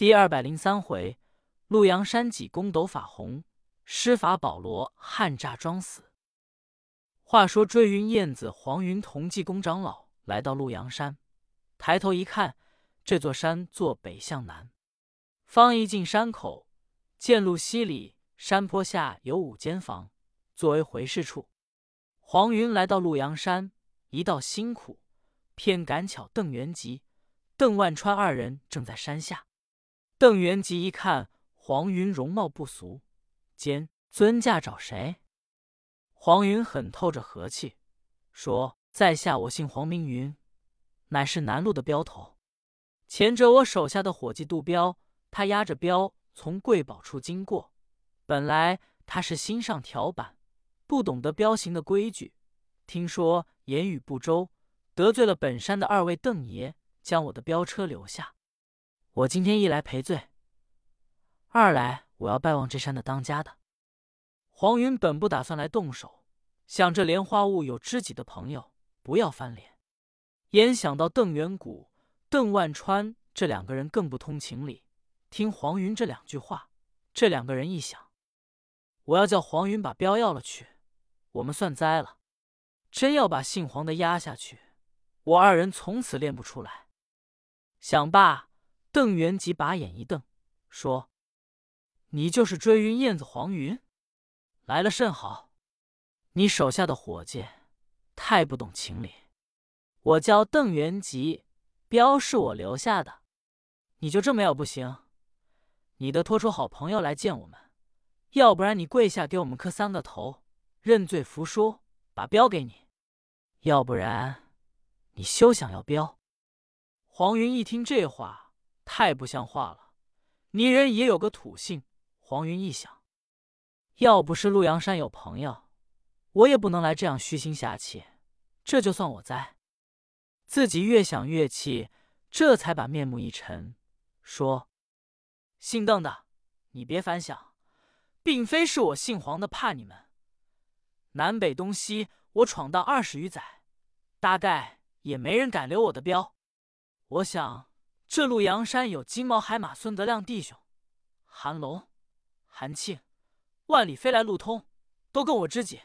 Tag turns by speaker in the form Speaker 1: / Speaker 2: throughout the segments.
Speaker 1: 第二百零三回，陆阳山济公斗法红，施法保罗汉诈装死。话说追云燕子黄云同济公长老来到陆阳山，抬头一看，这座山坐北向南，方一进山口，见路西里山坡下有五间房，作为回事处。黄云来到陆阳山，一道辛苦，偏赶巧邓元吉、邓万川二人正在山下。邓元吉一看黄云容貌不俗，兼尊驾找谁？黄云很透着和气，说：“在下我姓黄，名云，乃是南路的镖头。前者我手下的伙计杜彪，他押着镖从贵宝处经过。本来他是心上条板，不懂得镖行的规矩。听说言语不周，得罪了本山的二位邓爷，将我的镖车留下。”我今天一来赔罪，二来我要拜望这山的当家的。黄云本不打算来动手，想着莲花坞有知己的朋友，不要翻脸。眼想到邓元谷、邓万川这两个人更不通情理。听黄云这两句话，这两个人一想，我要叫黄云把镖要了去，我们算栽了。真要把姓黄的压下去，我二人从此练不出来。想罢。邓元吉把眼一瞪，说：“你就是追云燕子黄云，来了甚好。你手下的伙计太不懂情理。我叫邓元吉，镖是我留下的，你就这么要不行？你得拖出好朋友来见我们，要不然你跪下给我们磕三个头，认罪服输，把镖给你；要不然你休想要镖。”黄云一听这话。太不像话了！泥人也有个土性。黄云一想，要不是陆阳山有朋友，我也不能来这样虚心下气。这就算我栽。自己越想越气，这才把面目一沉，说：“姓邓的，你别反想，并非是我姓黄的怕你们。南北东西，我闯荡二十余载，大概也没人敢留我的镖。我想。”这路阳山有金毛海马孙德亮弟兄，韩龙、韩庆，万里飞来路通，都跟我知己，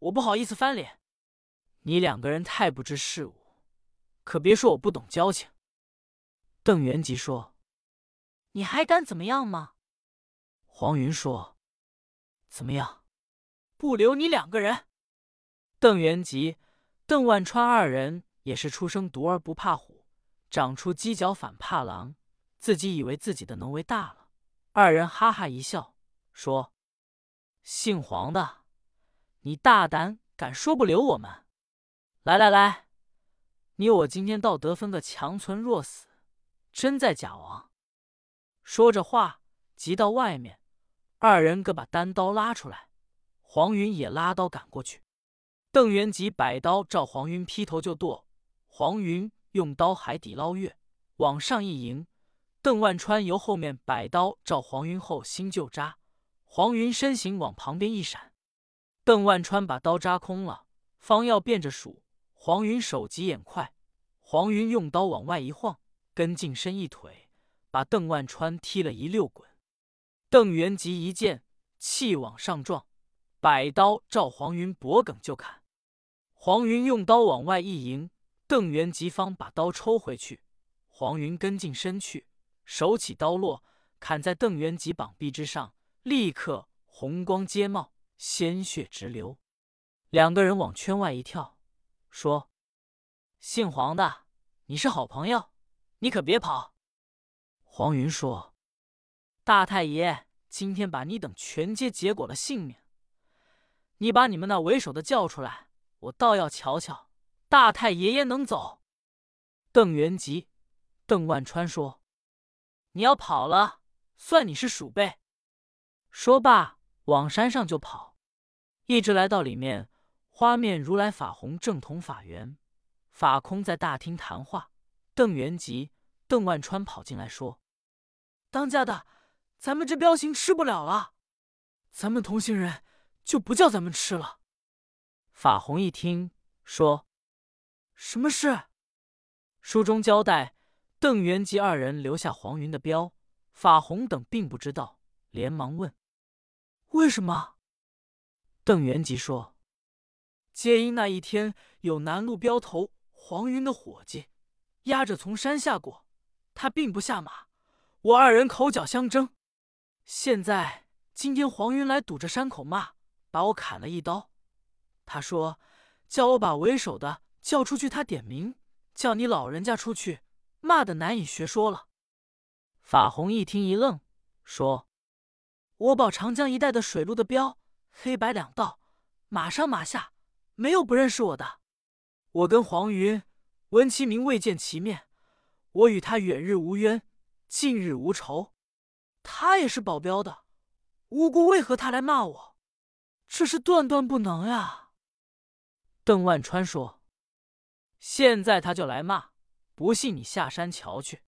Speaker 1: 我不好意思翻脸。你两个人太不知事务，可别说我不懂交情。邓元吉说：“你还敢怎么样吗？”黄云说：“怎么样？不留你两个人。”邓元吉、邓万川二人也是出生犊儿不怕虎。长出犄角反怕狼，自己以为自己的能为大了。二人哈哈一笑，说：“姓黄的，你大胆敢说不留我们？来来来，你我今天倒得分个强存弱死，真在假王。”说着话，急到外面，二人各把单刀拉出来，黄云也拉刀赶过去。邓元吉摆刀照黄云劈头就剁，黄云。用刀海底捞月，往上一迎，邓万川由后面摆刀照黄云后心就扎，黄云身形往旁边一闪，邓万川把刀扎空了，方要变着数，黄云手疾眼快，黄云用刀往外一晃，跟进身一腿，把邓万川踢了一溜滚。邓元吉一见，气往上撞，摆刀照黄云脖颈就砍，黄云用刀往外一迎。邓元吉方把刀抽回去，黄云跟进身去，手起刀落，砍在邓元吉膀臂之上，立刻红光接冒，鲜血直流。两个人往圈外一跳，说：“姓黄的，你是好朋友，你可别跑。”黄云说：“大太爷今天把你等全皆结果了性命，你把你们那为首的叫出来，我倒要瞧瞧。”大太爷爷能走？邓元吉、邓万川说：“你要跑了，算你是鼠辈。”说罢，往山上就跑，一直来到里面，花面如来法红正同法源，法空在大厅谈话。邓元吉、邓万川跑进来，说：“当家的，咱们这镖行吃不了了，咱们同行人就不叫咱们吃了。”法红一听，说。什么事？书中交代，邓元吉二人留下黄云的镖，法红等并不知道，连忙问：“为什么？”邓元吉说：“皆因那一天有南路镖头黄云的伙计押着从山下过，他并不下马，我二人口角相争。现在今天黄云来堵着山口骂，把我砍了一刀。他说叫我把为首的叫出去，他点名叫你老人家出去，骂的难以学说了。”法红一听一愣，说：“我保长江一带的水路的标。”黑白两道，马上马下，没有不认识我的。我跟黄云闻其名，未见其面，我与他远日无冤，近日无仇。他也是保镖的，无辜为何他来骂我？这是断断不能呀！邓万川说：“现在他就来骂，不信你下山瞧去。”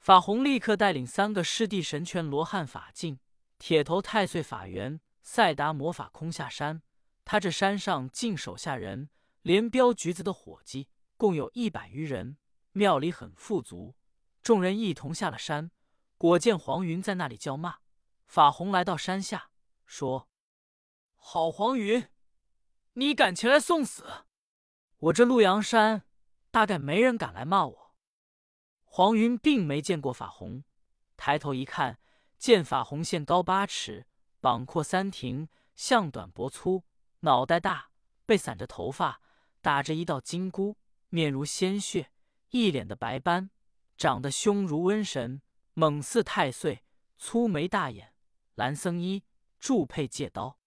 Speaker 1: 法弘立刻带领三个师弟神拳罗汉法镜、铁头太岁法元。赛达魔法空下山，他这山上尽手下人，连镖局子的伙计共有一百余人，庙里很富足。众人一同下了山，果见黄云在那里叫骂。法红来到山下，说：“好黄云，你敢前来送死？我这陆阳山大概没人敢来骂我。”黄云并没见过法红，抬头一看，见法红现高八尺。膀阔三庭，项短脖粗，脑袋大，被散着头发，打着一道金箍，面如鲜血，一脸的白斑，长得凶如瘟神，猛似太岁，粗眉大眼，蓝僧衣，铸佩戒刀。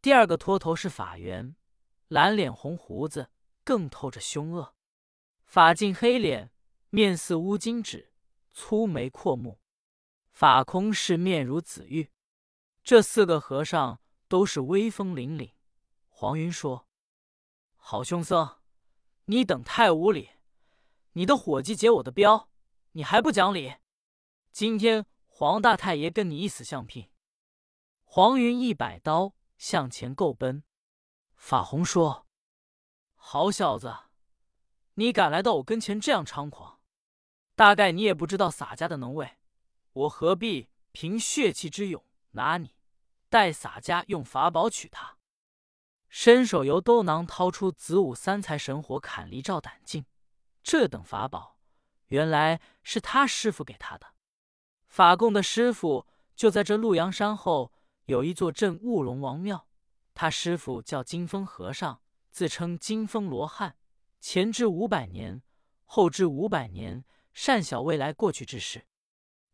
Speaker 1: 第二个托头是法源，蓝脸红胡子，更透着凶恶。法镜黑脸，面似乌金纸，粗眉阔目。法空是面如紫玉。这四个和尚都是威风凛凛。黄云说：“好凶僧，你等太无礼！你的伙计劫我的镖，你还不讲理？今天黄大太爷跟你一死相拼！”黄云一摆刀向前够奔。法红说：“好小子，你敢来到我跟前这样猖狂，大概你也不知道洒家的能为，我何必凭血气之勇拿你？”待洒家用法宝取他，伸手由兜囊掏出子午三才神火砍离照胆镜。这等法宝，原来是他师傅给他的。法供的师傅就在这陆阳山后有一座镇雾龙王庙，他师傅叫金风和尚，自称金风罗汉。前知五百年，后知五百年，善晓未来过去之事，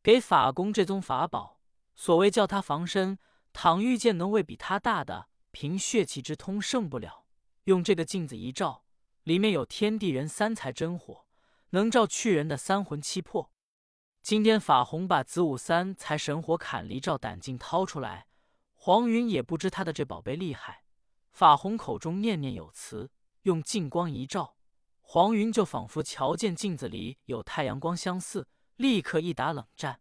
Speaker 1: 给法公这宗法宝，所谓叫他防身。倘遇见能为比他大的，凭血气之通胜不了。用这个镜子一照，里面有天地人三才真火，能照去人的三魂七魄。今天法红把子午三才神火砍离照胆镜掏出来，黄云也不知他的这宝贝厉害。法红口中念念有词，用镜光一照，黄云就仿佛瞧见镜子里有太阳光相似，立刻一打冷战，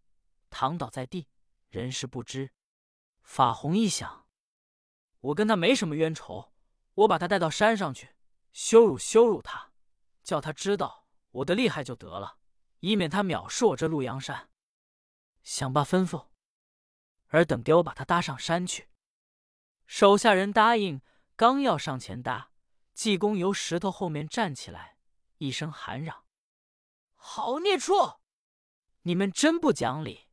Speaker 1: 躺倒在地，人事不知。法红一想，我跟他没什么冤仇，我把他带到山上去，羞辱羞辱他，叫他知道我的厉害就得了，以免他藐视我这陆阳山。想罢吩咐，尔等给我把他搭上山去。手下人答应，刚要上前搭，济公由石头后面站起来，一声喊嚷：“好孽畜！你们真不讲理，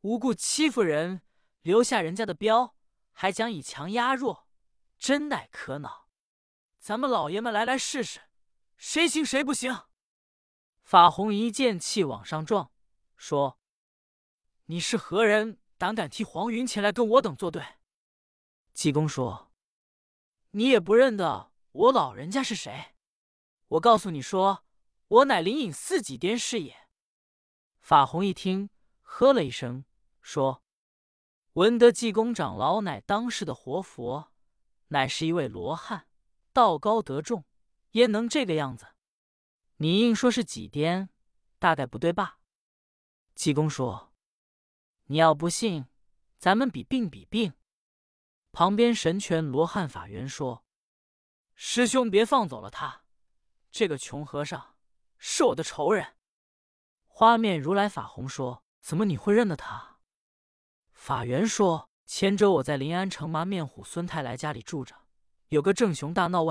Speaker 1: 无故欺负人！”留下人家的镖，还讲以强压弱，真乃可恼！咱们老爷们来来试试，谁行谁不行？法红一见气往上撞，说：“你是何人？胆敢替黄云前来跟我等作对？”济公说：“你也不认得我老人家是谁？我告诉你说，我乃灵隐寺几颠是也。”法红一听，呵了一声，说。闻得济公长老乃当世的活佛，乃是一位罗汉，道高德重，焉能这个样子？你硬说是几颠，大概不对吧？济公说：“你要不信，咱们比病比病。”旁边神拳罗汉法元说：“师兄别放走了他，这个穷和尚是我的仇人。”花面如来法红说：“怎么你会认得他？”法源说：“前者我在临安城麻面虎孙太来家里住着，有个正雄大闹外